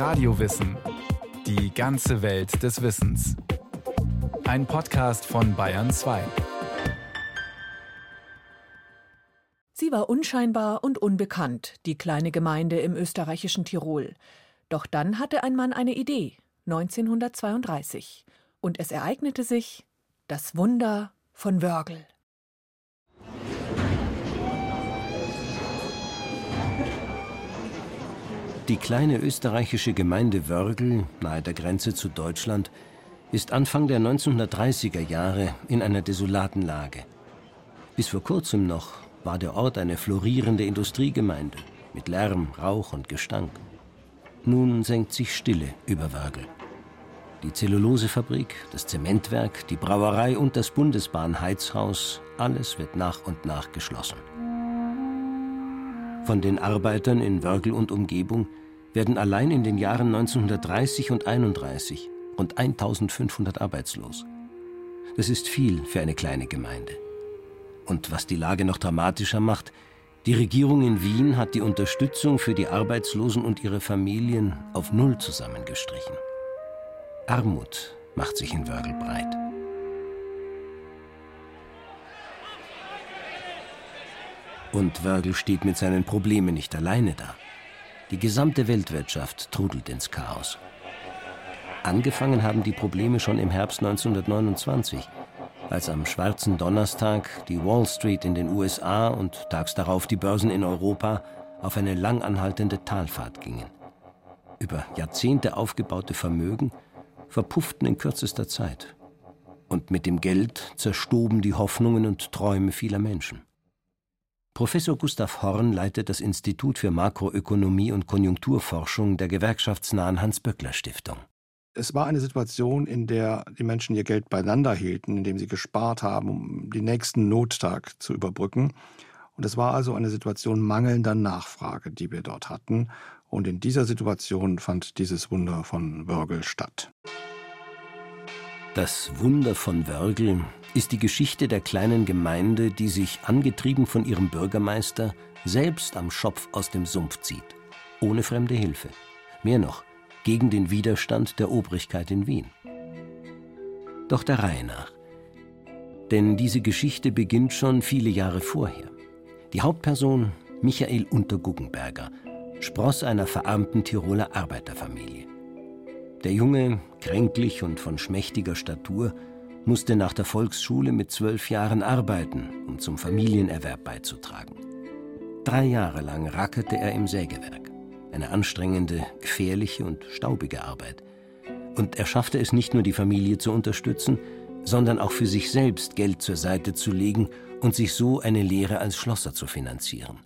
Radiowissen. Die ganze Welt des Wissens. Ein Podcast von Bayern 2. Sie war unscheinbar und unbekannt, die kleine Gemeinde im österreichischen Tirol. Doch dann hatte ein Mann eine Idee, 1932. Und es ereignete sich das Wunder von Wörgl. Die kleine österreichische Gemeinde Wörgl, nahe der Grenze zu Deutschland, ist Anfang der 1930er Jahre in einer desolaten Lage. Bis vor kurzem noch war der Ort eine florierende Industriegemeinde mit Lärm, Rauch und Gestank. Nun senkt sich Stille über Wörgl. Die Zellulosefabrik, das Zementwerk, die Brauerei und das Bundesbahnheizhaus, alles wird nach und nach geschlossen. Von den Arbeitern in Wörgl und Umgebung werden allein in den Jahren 1930 und 31 rund 1500 arbeitslos. Das ist viel für eine kleine Gemeinde. Und was die Lage noch dramatischer macht, die Regierung in Wien hat die Unterstützung für die Arbeitslosen und ihre Familien auf Null zusammengestrichen. Armut macht sich in Wörgl breit. Und Wörgl steht mit seinen Problemen nicht alleine da. Die gesamte Weltwirtschaft trudelt ins Chaos. Angefangen haben die Probleme schon im Herbst 1929, als am schwarzen Donnerstag die Wall Street in den USA und tags darauf die Börsen in Europa auf eine lang anhaltende Talfahrt gingen. Über Jahrzehnte aufgebaute Vermögen verpufften in kürzester Zeit. Und mit dem Geld zerstoben die Hoffnungen und Träume vieler Menschen. Professor Gustav Horn leitet das Institut für Makroökonomie und Konjunkturforschung der gewerkschaftsnahen Hans-Böckler-Stiftung. Es war eine Situation, in der die Menschen ihr Geld beieinander hielten, indem sie gespart haben, um den nächsten Nottag zu überbrücken. Und es war also eine Situation mangelnder Nachfrage, die wir dort hatten. Und in dieser Situation fand dieses Wunder von Wörgl statt. Das Wunder von Wörgl ist die Geschichte der kleinen Gemeinde, die sich, angetrieben von ihrem Bürgermeister, selbst am Schopf aus dem Sumpf zieht, ohne fremde Hilfe. Mehr noch, gegen den Widerstand der Obrigkeit in Wien. Doch der Reihe nach. Denn diese Geschichte beginnt schon viele Jahre vorher. Die Hauptperson, Michael Unterguggenberger, spross einer verarmten Tiroler Arbeiterfamilie. Der Junge, kränklich und von schmächtiger Statur, musste nach der Volksschule mit zwölf Jahren arbeiten, um zum Familienerwerb beizutragen. Drei Jahre lang rackerte er im Sägewerk. Eine anstrengende, gefährliche und staubige Arbeit. Und er schaffte es nicht nur, die Familie zu unterstützen, sondern auch für sich selbst Geld zur Seite zu legen und sich so eine Lehre als Schlosser zu finanzieren.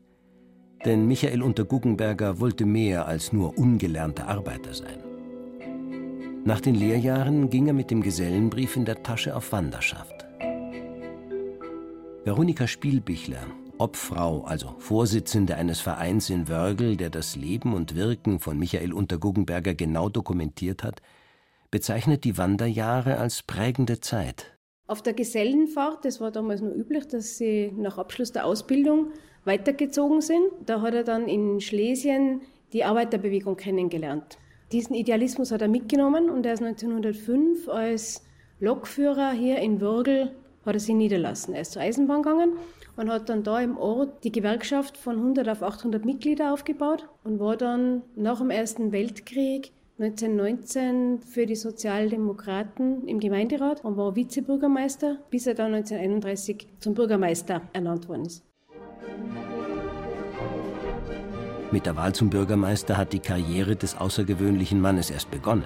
Denn Michael Unterguggenberger wollte mehr als nur ungelernter Arbeiter sein. Nach den Lehrjahren ging er mit dem Gesellenbrief in der Tasche auf Wanderschaft. Veronika Spielbichler, Obfrau, also Vorsitzende eines Vereins in Wörgl, der das Leben und Wirken von Michael Unterguggenberger genau dokumentiert hat, bezeichnet die Wanderjahre als prägende Zeit. Auf der Gesellenfahrt, das war damals nur üblich, dass sie nach Abschluss der Ausbildung weitergezogen sind. Da hat er dann in Schlesien die Arbeiterbewegung kennengelernt. Diesen Idealismus hat er mitgenommen und er ist 1905 als Lokführer hier in Würgel hat er sich niederlassen. Er ist zur Eisenbahn gegangen und hat dann da im Ort die Gewerkschaft von 100 auf 800 Mitglieder aufgebaut und war dann nach dem Ersten Weltkrieg 1919 für die Sozialdemokraten im Gemeinderat und war Vizebürgermeister, bis er dann 1931 zum Bürgermeister ernannt worden ist. Mit der Wahl zum Bürgermeister hat die Karriere des außergewöhnlichen Mannes erst begonnen.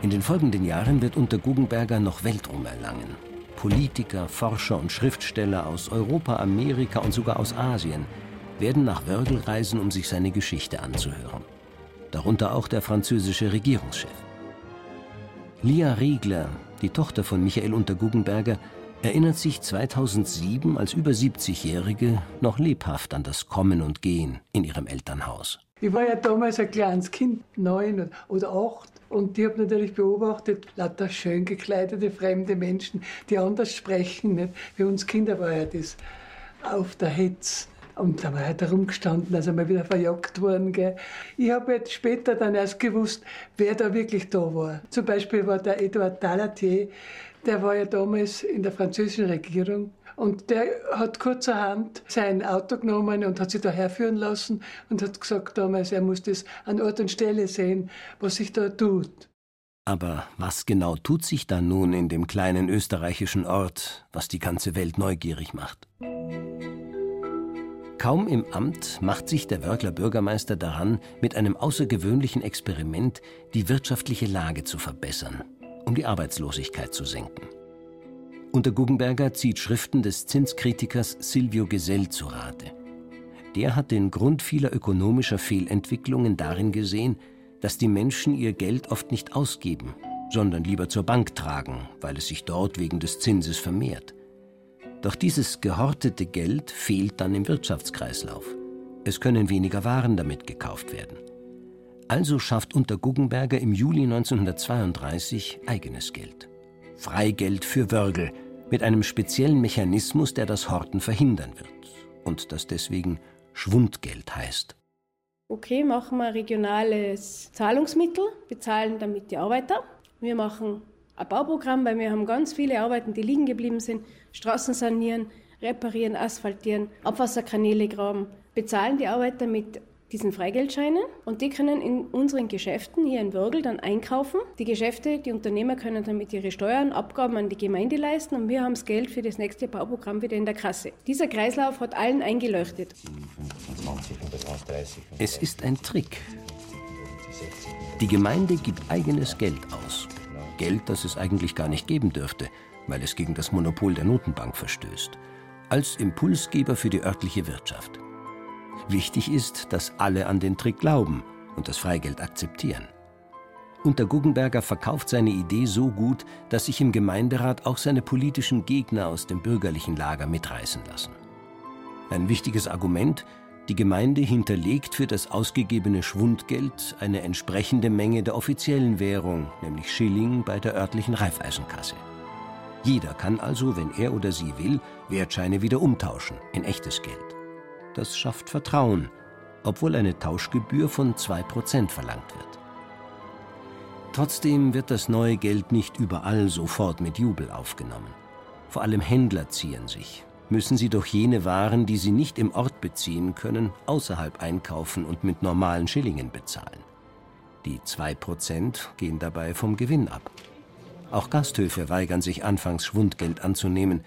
In den folgenden Jahren wird unter Guggenberger noch Weltruhm erlangen. Politiker, Forscher und Schriftsteller aus Europa, Amerika und sogar aus Asien werden nach Wörgl reisen, um sich seine Geschichte anzuhören. Darunter auch der französische Regierungschef. Lia Riegler, die Tochter von Michael Unterguggenberger, erinnert sich 2007 als über 70-Jährige noch lebhaft an das Kommen und Gehen in ihrem Elternhaus. Ich war ja damals ein kleines Kind, neun oder acht. Und ich habe natürlich beobachtet, lauter schön gekleidete fremde Menschen, die anders sprechen. Nicht? Für uns Kinder war ja das auf der Hetz. Und da war er herumgestanden, also mal wieder verjagt worden. Gell. Ich habe später dann erst gewusst, wer da wirklich da war. Zum Beispiel war der Edouard Dalatier, der war ja damals in der französischen Regierung. Und der hat kurzerhand sein Auto genommen und hat sich da herführen lassen und hat gesagt damals, er muss das an Ort und Stelle sehen, was sich da tut. Aber was genau tut sich da nun in dem kleinen österreichischen Ort, was die ganze Welt neugierig macht? Kaum im Amt macht sich der Wörgler Bürgermeister daran, mit einem außergewöhnlichen Experiment die wirtschaftliche Lage zu verbessern, um die Arbeitslosigkeit zu senken. Unter Guggenberger zieht Schriften des Zinskritikers Silvio Gesell zu Rate. Der hat den Grund vieler ökonomischer Fehlentwicklungen darin gesehen, dass die Menschen ihr Geld oft nicht ausgeben, sondern lieber zur Bank tragen, weil es sich dort wegen des Zinses vermehrt. Doch dieses gehortete Geld fehlt dann im Wirtschaftskreislauf. Es können weniger Waren damit gekauft werden. Also schafft unter Guggenberger im Juli 1932 eigenes Geld. Freigeld für Wörgl mit einem speziellen Mechanismus, der das Horten verhindern wird und das deswegen Schwundgeld heißt. Okay, machen wir regionales Zahlungsmittel, bezahlen damit die Arbeiter. Wir machen ein Bauprogramm, weil wir haben ganz viele Arbeiten, die liegen geblieben sind. Straßen sanieren, reparieren, asphaltieren, Abwasserkanäle graben, bezahlen die Arbeiter mit diesen Freigeldscheinen und die können in unseren Geschäften hier in Würgel dann einkaufen. Die Geschäfte, die Unternehmer können damit ihre Steuern, Abgaben an die Gemeinde leisten und wir haben das Geld für das nächste Bauprogramm wieder in der Kasse. Dieser Kreislauf hat allen eingeleuchtet. Es ist ein Trick. Die Gemeinde gibt eigenes Geld aus. Geld, das es eigentlich gar nicht geben dürfte, weil es gegen das Monopol der Notenbank verstößt. Als Impulsgeber für die örtliche Wirtschaft. Wichtig ist, dass alle an den Trick glauben und das Freigeld akzeptieren. Unter Guggenberger verkauft seine Idee so gut, dass sich im Gemeinderat auch seine politischen Gegner aus dem bürgerlichen Lager mitreißen lassen. Ein wichtiges Argument, die Gemeinde hinterlegt für das ausgegebene Schwundgeld eine entsprechende Menge der offiziellen Währung, nämlich Schilling bei der örtlichen Reifeisenkasse. Jeder kann also, wenn er oder sie will, Wertscheine wieder umtauschen in echtes Geld. Das schafft Vertrauen, obwohl eine Tauschgebühr von 2% verlangt wird. Trotzdem wird das neue Geld nicht überall sofort mit Jubel aufgenommen. Vor allem Händler ziehen sich, müssen sie doch jene Waren, die sie nicht im Ort beziehen können, außerhalb einkaufen und mit normalen Schillingen bezahlen. Die 2% gehen dabei vom Gewinn ab. Auch Gasthöfe weigern sich anfangs Schwundgeld anzunehmen.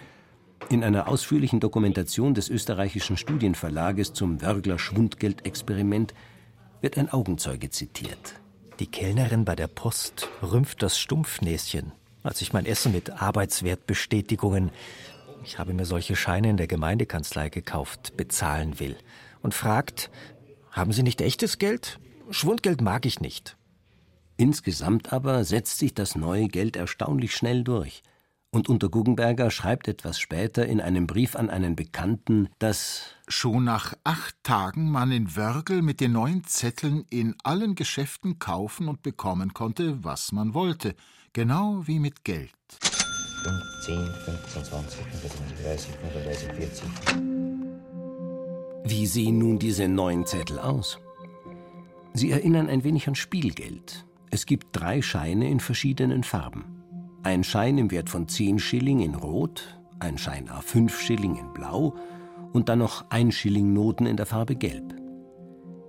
In einer ausführlichen Dokumentation des österreichischen Studienverlages zum Wörgler Schwundgeldexperiment wird ein Augenzeuge zitiert. Die Kellnerin bei der Post rümpft das Stumpfnäschen, als ich mein Essen mit Arbeitswertbestätigungen ich habe mir solche Scheine in der Gemeindekanzlei gekauft, bezahlen will. Und fragt, haben Sie nicht echtes Geld? Schwundgeld mag ich nicht. Insgesamt aber setzt sich das neue Geld erstaunlich schnell durch. Und unter Guggenberger schreibt etwas später in einem Brief an einen Bekannten, dass schon nach acht Tagen man in Wörgl mit den neuen Zetteln in allen Geschäften kaufen und bekommen konnte, was man wollte, genau wie mit Geld. 10, 15, 20, 25, 30, 35, 40. Wie sehen nun diese neuen Zettel aus? Sie erinnern ein wenig an Spielgeld. Es gibt drei Scheine in verschiedenen Farben. Ein Schein im Wert von 10 Schilling in Rot, ein Schein A 5 Schilling in Blau und dann noch ein Schilling Noten in der Farbe Gelb.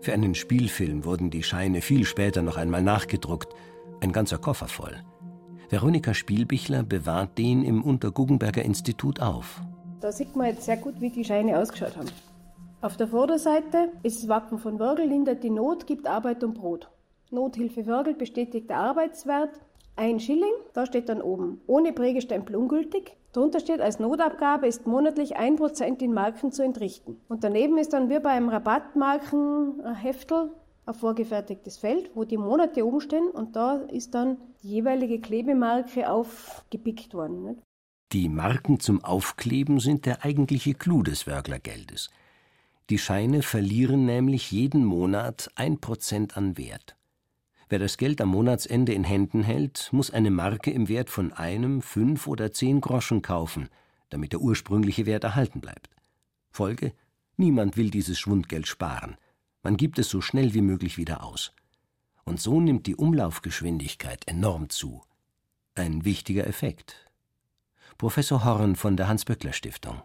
Für einen Spielfilm wurden die Scheine viel später noch einmal nachgedruckt, ein ganzer Koffer voll. Veronika Spielbichler bewahrt den im Unterguggenberger Institut auf. Da sieht man jetzt sehr gut, wie die Scheine ausgeschaut haben. Auf der Vorderseite ist das Wappen von Wörgl, lindert die Not, gibt Arbeit und Brot. Nothilfe Wörgl bestätigt der Arbeitswert. Ein Schilling, da steht dann oben, ohne Prägestempel ungültig. Darunter steht, als Notabgabe ist monatlich 1% in Marken zu entrichten. Und daneben ist dann wie beim Rabattmarkenheftel ein vorgefertigtes Feld, wo die Monate oben stehen und da ist dann die jeweilige Klebemarke aufgepickt worden. Nicht? Die Marken zum Aufkleben sind der eigentliche Clou des Wörglergeldes. Die Scheine verlieren nämlich jeden Monat ein Prozent an Wert. Wer das Geld am Monatsende in Händen hält, muss eine Marke im Wert von einem, fünf oder zehn Groschen kaufen, damit der ursprüngliche Wert erhalten bleibt. Folge: Niemand will dieses Schwundgeld sparen. Man gibt es so schnell wie möglich wieder aus. Und so nimmt die Umlaufgeschwindigkeit enorm zu. Ein wichtiger Effekt. Professor Horn von der Hans-Böckler-Stiftung.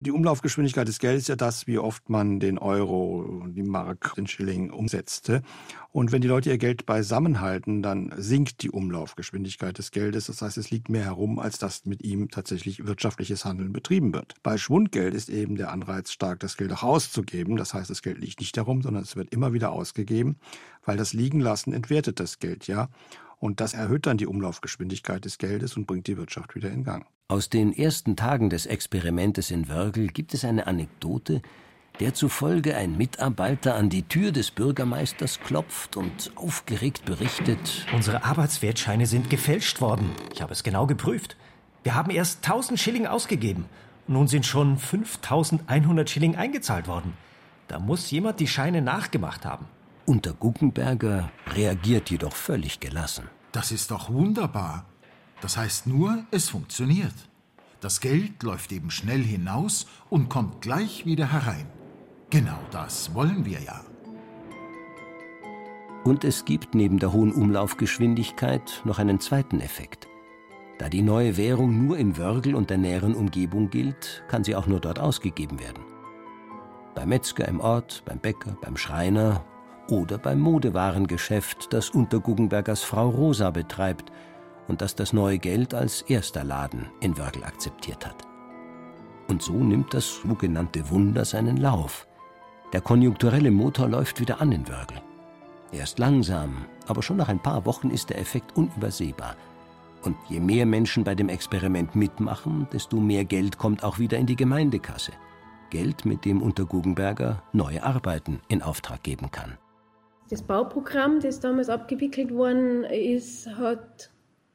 Die Umlaufgeschwindigkeit des Geldes ist ja das, wie oft man den Euro, die Mark, den Schilling umsetzte. Und wenn die Leute ihr Geld beisammenhalten, dann sinkt die Umlaufgeschwindigkeit des Geldes. Das heißt, es liegt mehr herum, als dass mit ihm tatsächlich wirtschaftliches Handeln betrieben wird. Bei Schwundgeld ist eben der Anreiz stark, das Geld auch auszugeben. Das heißt, das Geld liegt nicht herum, sondern es wird immer wieder ausgegeben, weil das Liegenlassen entwertet das Geld ja. Und das erhöht dann die Umlaufgeschwindigkeit des Geldes und bringt die Wirtschaft wieder in Gang. Aus den ersten Tagen des Experimentes in Wörgl gibt es eine Anekdote, der zufolge ein Mitarbeiter an die Tür des Bürgermeisters klopft und aufgeregt berichtet: Unsere Arbeitswertscheine sind gefälscht worden. Ich habe es genau geprüft. Wir haben erst 1000 Schilling ausgegeben. Nun sind schon 5100 Schilling eingezahlt worden. Da muss jemand die Scheine nachgemacht haben. Unter Guggenberger reagiert jedoch völlig gelassen. Das ist doch wunderbar. Das heißt nur, es funktioniert. Das Geld läuft eben schnell hinaus und kommt gleich wieder herein. Genau das wollen wir ja. Und es gibt neben der hohen Umlaufgeschwindigkeit noch einen zweiten Effekt. Da die neue Währung nur in Wörgl und der näheren Umgebung gilt, kann sie auch nur dort ausgegeben werden. Beim Metzger im Ort, beim Bäcker, beim Schreiner oder beim Modewarengeschäft, das unter Guggenbergers Frau Rosa betreibt und das das neue Geld als erster Laden in Wörgl akzeptiert hat. Und so nimmt das sogenannte Wunder seinen Lauf. Der konjunkturelle Motor läuft wieder an in Wörgl. Erst langsam, aber schon nach ein paar Wochen ist der Effekt unübersehbar. Und je mehr Menschen bei dem Experiment mitmachen, desto mehr Geld kommt auch wieder in die Gemeindekasse. Geld, mit dem unter Guggenberger neue Arbeiten in Auftrag geben kann. Das Bauprogramm, das damals abgewickelt worden ist, hat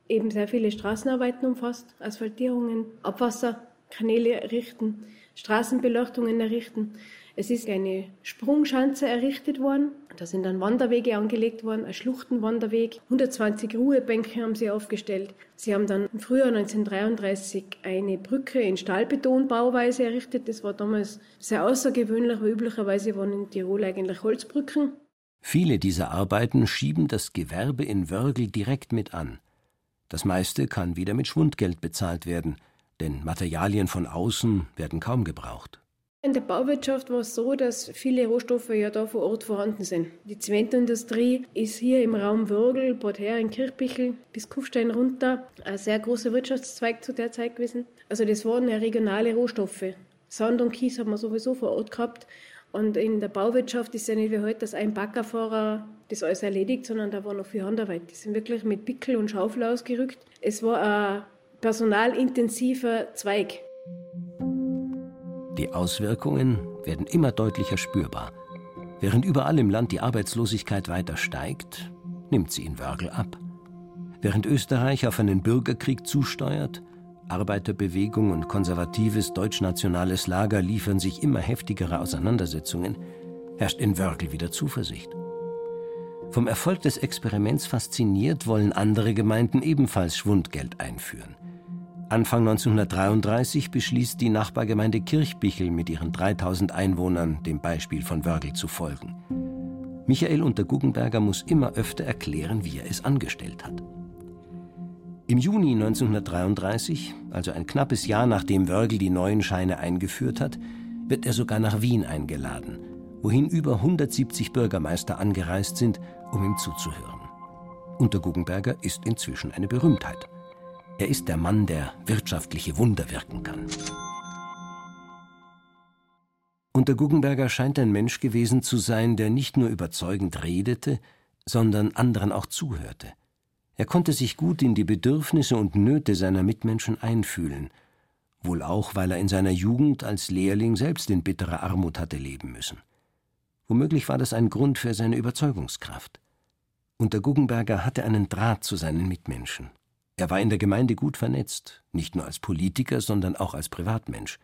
eben sehr viele Straßenarbeiten umfasst, Asphaltierungen, Abwasserkanäle errichten, Straßenbeleuchtungen errichten. Es ist eine Sprungschanze errichtet worden. Da sind dann Wanderwege angelegt worden, ein Schluchtenwanderweg. 120 Ruhebänke haben sie aufgestellt. Sie haben dann im Frühjahr 1933 eine Brücke in Stahlbetonbauweise errichtet. Das war damals sehr außergewöhnlich, weil üblicherweise waren in Tirol eigentlich Holzbrücken. Viele dieser Arbeiten schieben das Gewerbe in Wörgl direkt mit an. Das meiste kann wieder mit Schwundgeld bezahlt werden, denn Materialien von außen werden kaum gebraucht. In der Bauwirtschaft war es so, dass viele Rohstoffe ja da vor Ort vorhanden sind. Die Zementindustrie ist hier im Raum Würgel, Bad Hering, Kirchbichel bis Kufstein runter ein sehr großer Wirtschaftszweig zu der Zeit gewesen. Also das waren ja regionale Rohstoffe. Sand und Kies haben wir sowieso vor Ort gehabt und in der Bauwirtschaft ist ja nicht wie heute, dass ein Baggerfahrer das alles erledigt, sondern da war noch viel Handarbeit. Die sind wirklich mit Pickel und Schaufel ausgerückt. Es war ein personalintensiver Zweig. Die Auswirkungen werden immer deutlicher spürbar. Während überall im Land die Arbeitslosigkeit weiter steigt, nimmt sie in Wörgl ab. Während Österreich auf einen Bürgerkrieg zusteuert, Arbeiterbewegung und konservatives deutschnationales Lager liefern sich immer heftigere Auseinandersetzungen, herrscht in Wörgl wieder Zuversicht. Vom Erfolg des Experiments fasziniert wollen andere Gemeinden ebenfalls Schwundgeld einführen. Anfang 1933 beschließt die Nachbargemeinde Kirchbichel mit ihren 3000 Einwohnern dem Beispiel von Wörgl zu folgen. Michael Unterguggenberger muss immer öfter erklären, wie er es angestellt hat. Im Juni 1933, also ein knappes Jahr nachdem Wörgl die neuen Scheine eingeführt hat, wird er sogar nach Wien eingeladen, wohin über 170 Bürgermeister angereist sind, um ihm zuzuhören. Unterguggenberger ist inzwischen eine Berühmtheit. Er ist der Mann, der wirtschaftliche Wunder wirken kann. Unterguggenberger scheint ein Mensch gewesen zu sein, der nicht nur überzeugend redete, sondern anderen auch zuhörte. Er konnte sich gut in die Bedürfnisse und Nöte seiner Mitmenschen einfühlen, wohl auch, weil er in seiner Jugend als Lehrling selbst in bitterer Armut hatte leben müssen. Womöglich war das ein Grund für seine Überzeugungskraft. Und der Guggenberger hatte einen Draht zu seinen Mitmenschen. Er war in der Gemeinde gut vernetzt, nicht nur als Politiker, sondern auch als Privatmensch.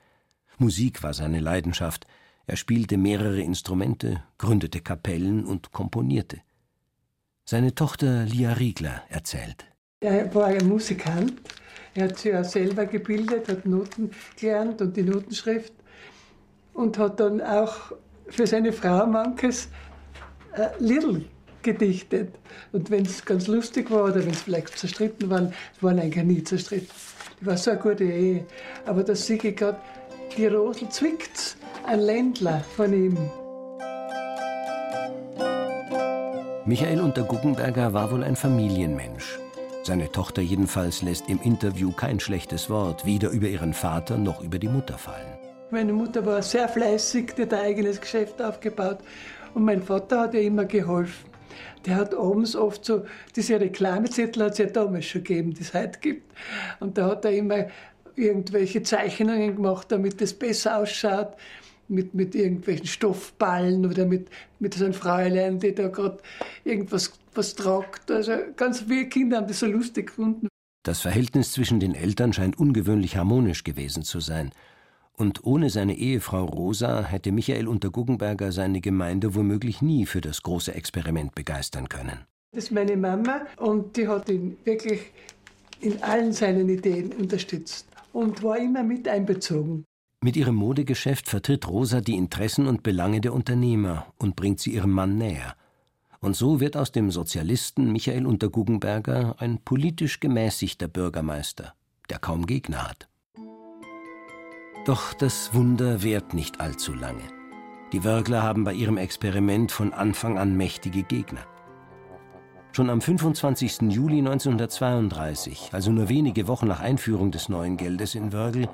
Musik war seine Leidenschaft, er spielte mehrere Instrumente, gründete Kapellen und komponierte. Seine Tochter Lia Riegler erzählt. Er war ein Musikant. Er hat sich ja selber gebildet, hat Noten gelernt und die Notenschrift. und hat dann auch für seine Frau manches äh, Liedl gedichtet. Und wenn es ganz lustig war oder wenn es vielleicht zerstritten waren, waren eigentlich nie zerstritten. Die war so eine gute Ehe. Aber das sehe ich gerade, die Rosel zwickt ein Ländler von ihm. Michael Unterguggenberger war wohl ein Familienmensch. Seine Tochter jedenfalls lässt im Interview kein schlechtes Wort, weder über ihren Vater noch über die Mutter fallen. Meine Mutter war sehr fleißig, die hat ein eigenes Geschäft aufgebaut. Und mein Vater hat ihr immer geholfen. Der hat abends oft so, diese Reklamezettel hat es ja damals schon gegeben, die es heute gibt. Und da hat er immer irgendwelche Zeichnungen gemacht, damit es besser ausschaut. Mit, mit irgendwelchen Stoffballen oder mit, mit so Fräulein, die da gerade irgendwas was tragt. Also ganz viele Kinder haben das so lustig gefunden. Das Verhältnis zwischen den Eltern scheint ungewöhnlich harmonisch gewesen zu sein. Und ohne seine Ehefrau Rosa hätte Michael Unterguggenberger seine Gemeinde womöglich nie für das große Experiment begeistern können. Das ist meine Mama und die hat ihn wirklich in allen seinen Ideen unterstützt und war immer mit einbezogen. Mit ihrem Modegeschäft vertritt Rosa die Interessen und Belange der Unternehmer und bringt sie ihrem Mann näher. Und so wird aus dem Sozialisten Michael Unterguggenberger ein politisch gemäßigter Bürgermeister, der kaum Gegner hat. Doch das Wunder währt nicht allzu lange. Die Wörgler haben bei ihrem Experiment von Anfang an mächtige Gegner. Schon am 25. Juli 1932, also nur wenige Wochen nach Einführung des neuen Geldes in Wörgl,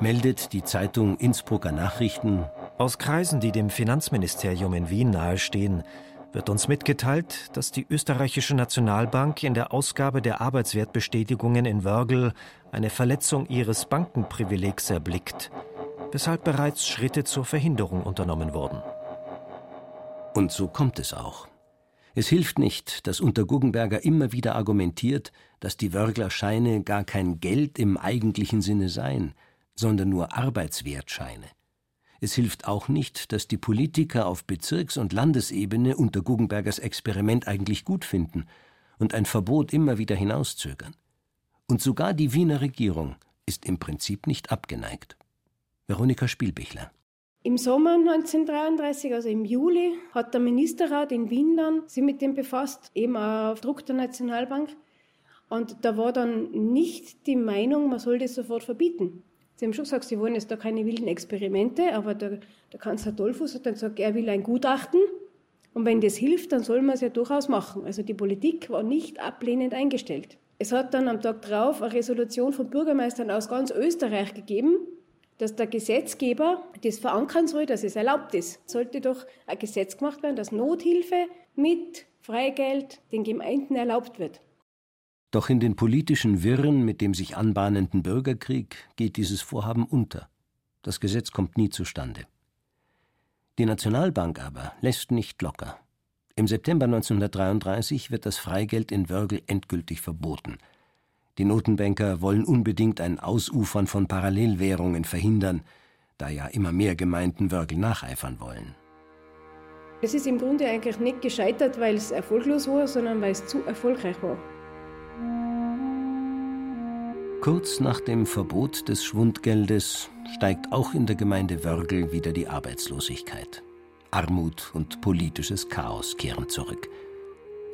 meldet die Zeitung Innsbrucker Nachrichten Aus Kreisen, die dem Finanzministerium in Wien nahestehen, wird uns mitgeteilt, dass die österreichische Nationalbank in der Ausgabe der Arbeitswertbestätigungen in Wörgl eine Verletzung ihres Bankenprivilegs erblickt, weshalb bereits Schritte zur Verhinderung unternommen wurden. Und so kommt es auch. Es hilft nicht, dass unter Guggenberger immer wieder argumentiert, dass die Wörgler Scheine gar kein Geld im eigentlichen Sinne seien, sondern nur Arbeitswertscheine. Es hilft auch nicht, dass die Politiker auf Bezirks- und Landesebene unter Guggenbergers Experiment eigentlich gut finden und ein Verbot immer wieder hinauszögern. Und sogar die Wiener Regierung ist im Prinzip nicht abgeneigt. Veronika Spielbichler. Im Sommer 1933, also im Juli, hat der Ministerrat in Wien dann sich mit dem befasst, eben auf Druck der Nationalbank. Und da war dann nicht die Meinung, man soll das sofort verbieten. Sie haben schon gesagt, Sie wollen jetzt da keine wilden Experimente, aber der, der Kanzler Dollfuß hat dann gesagt, er will ein Gutachten. Und wenn das hilft, dann soll man es ja durchaus machen. Also die Politik war nicht ablehnend eingestellt. Es hat dann am Tag darauf eine Resolution von Bürgermeistern aus ganz Österreich gegeben, dass der Gesetzgeber das verankern soll, dass es erlaubt ist. Sollte doch ein Gesetz gemacht werden, dass Nothilfe mit Freigeld den Gemeinden erlaubt wird. Doch in den politischen Wirren mit dem sich anbahnenden Bürgerkrieg geht dieses Vorhaben unter. Das Gesetz kommt nie zustande. Die Nationalbank aber lässt nicht locker. Im September 1933 wird das Freigeld in Wörgl endgültig verboten. Die Notenbanker wollen unbedingt ein Ausufern von Parallelwährungen verhindern, da ja immer mehr Gemeinden Wörgl nacheifern wollen. Es ist im Grunde eigentlich nicht gescheitert, weil es erfolglos war, sondern weil es zu erfolgreich war. Kurz nach dem Verbot des Schwundgeldes steigt auch in der Gemeinde Wörgl wieder die Arbeitslosigkeit. Armut und politisches Chaos kehren zurück.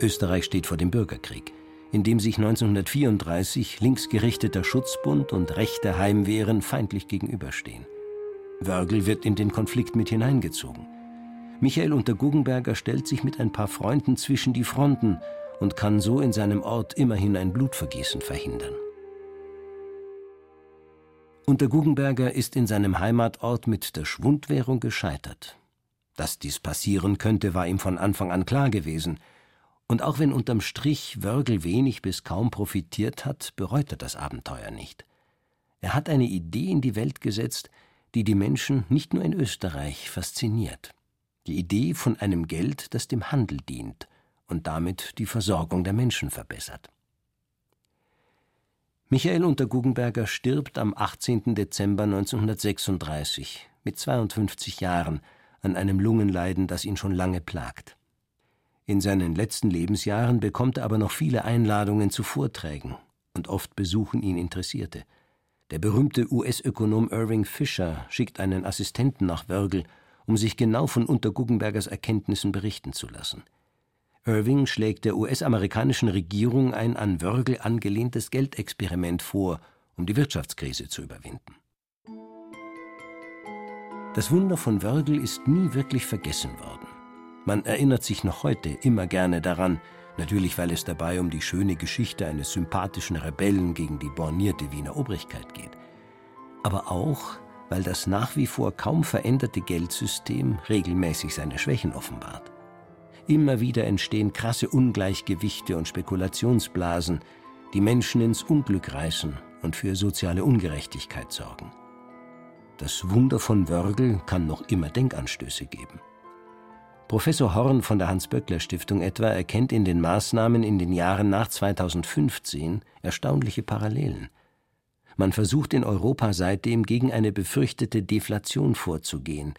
Österreich steht vor dem Bürgerkrieg, in dem sich 1934 linksgerichteter Schutzbund und rechte Heimwehren feindlich gegenüberstehen. Wörgl wird in den Konflikt mit hineingezogen. Michael Unterguggenberger stellt sich mit ein paar Freunden zwischen die Fronten und kann so in seinem Ort immerhin ein Blutvergießen verhindern. Unter Guggenberger ist in seinem Heimatort mit der Schwundwährung gescheitert. Dass dies passieren könnte, war ihm von Anfang an klar gewesen. Und auch wenn unterm Strich Wörgl wenig bis kaum profitiert hat, bereut er das Abenteuer nicht. Er hat eine Idee in die Welt gesetzt, die die Menschen nicht nur in Österreich fasziniert. Die Idee von einem Geld, das dem Handel dient und damit die Versorgung der Menschen verbessert. Michael Unterguggenberger stirbt am 18. Dezember 1936 mit 52 Jahren an einem Lungenleiden, das ihn schon lange plagt. In seinen letzten Lebensjahren bekommt er aber noch viele Einladungen zu Vorträgen und oft besuchen ihn Interessierte. Der berühmte US-Ökonom Irving Fisher schickt einen Assistenten nach Wörgl, um sich genau von Unterguggenbergers Erkenntnissen berichten zu lassen. Irving schlägt der US-amerikanischen Regierung ein an Wörgl angelehntes Geldexperiment vor, um die Wirtschaftskrise zu überwinden. Das Wunder von Wörgl ist nie wirklich vergessen worden. Man erinnert sich noch heute immer gerne daran, natürlich weil es dabei um die schöne Geschichte eines sympathischen Rebellen gegen die bornierte Wiener Obrigkeit geht. Aber auch, weil das nach wie vor kaum veränderte Geldsystem regelmäßig seine Schwächen offenbart. Immer wieder entstehen krasse Ungleichgewichte und Spekulationsblasen, die Menschen ins Unglück reißen und für soziale Ungerechtigkeit sorgen. Das Wunder von Wörgl kann noch immer Denkanstöße geben. Professor Horn von der Hans-Böckler-Stiftung etwa erkennt in den Maßnahmen in den Jahren nach 2015 erstaunliche Parallelen. Man versucht in Europa seitdem gegen eine befürchtete Deflation vorzugehen,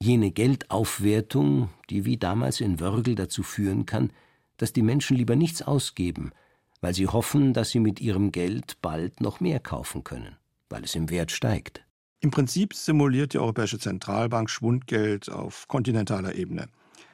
jene Geldaufwertung, die wie damals in Wörgl dazu führen kann, dass die Menschen lieber nichts ausgeben, weil sie hoffen, dass sie mit ihrem Geld bald noch mehr kaufen können, weil es im Wert steigt. Im Prinzip simuliert die Europäische Zentralbank Schwundgeld auf kontinentaler Ebene.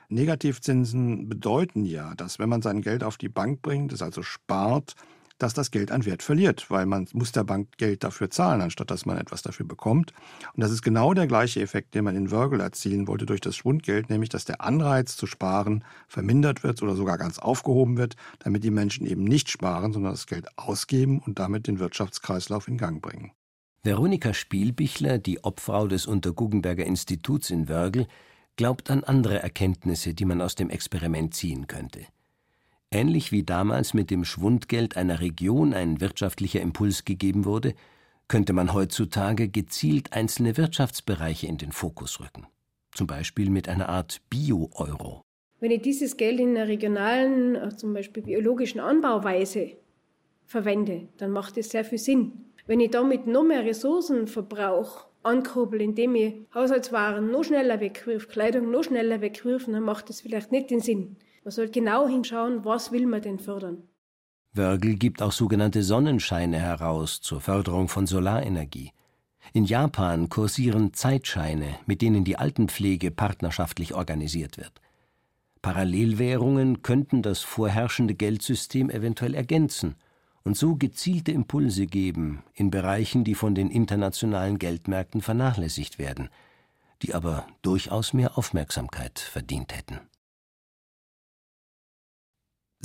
Negativzinsen bedeuten ja, dass wenn man sein Geld auf die Bank bringt, es also spart, dass das Geld an Wert verliert, weil man muss der Bank Geld dafür zahlen, anstatt dass man etwas dafür bekommt. Und das ist genau der gleiche Effekt, den man in Wörgl erzielen wollte durch das Schwundgeld, nämlich dass der Anreiz zu sparen vermindert wird oder sogar ganz aufgehoben wird, damit die Menschen eben nicht sparen, sondern das Geld ausgeben und damit den Wirtschaftskreislauf in Gang bringen. Veronika Spielbichler, die Obfrau des Unterguggenberger Instituts in Wörgl, glaubt an andere Erkenntnisse, die man aus dem Experiment ziehen könnte. Ähnlich wie damals mit dem Schwundgeld einer Region ein wirtschaftlicher Impuls gegeben wurde, könnte man heutzutage gezielt einzelne Wirtschaftsbereiche in den Fokus rücken. Zum Beispiel mit einer Art Bio-Euro. Wenn ich dieses Geld in einer regionalen, äh, zum Beispiel biologischen Anbauweise verwende, dann macht es sehr viel Sinn. Wenn ich damit noch mehr Ressourcen verbrauche, ankurbel, indem ich Haushaltswaren noch schneller wegwirf, Kleidung noch schneller wegwirf, dann macht das vielleicht nicht den Sinn. Man soll genau hinschauen, was will man denn fördern. Wörgl gibt auch sogenannte Sonnenscheine heraus zur Förderung von Solarenergie. In Japan kursieren Zeitscheine, mit denen die Altenpflege partnerschaftlich organisiert wird. Parallelwährungen könnten das vorherrschende Geldsystem eventuell ergänzen und so gezielte Impulse geben in Bereichen, die von den internationalen Geldmärkten vernachlässigt werden, die aber durchaus mehr Aufmerksamkeit verdient hätten.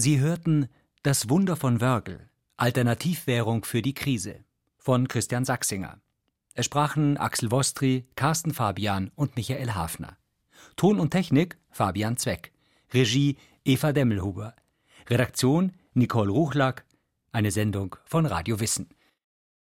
Sie hörten Das Wunder von Wörgl, Alternativwährung für die Krise von Christian Sachsinger. Es sprachen Axel Wostri, Carsten Fabian und Michael Hafner. Ton und Technik Fabian Zweck. Regie Eva Demmelhuber. Redaktion Nicole Ruchlack, eine Sendung von Radio Wissen.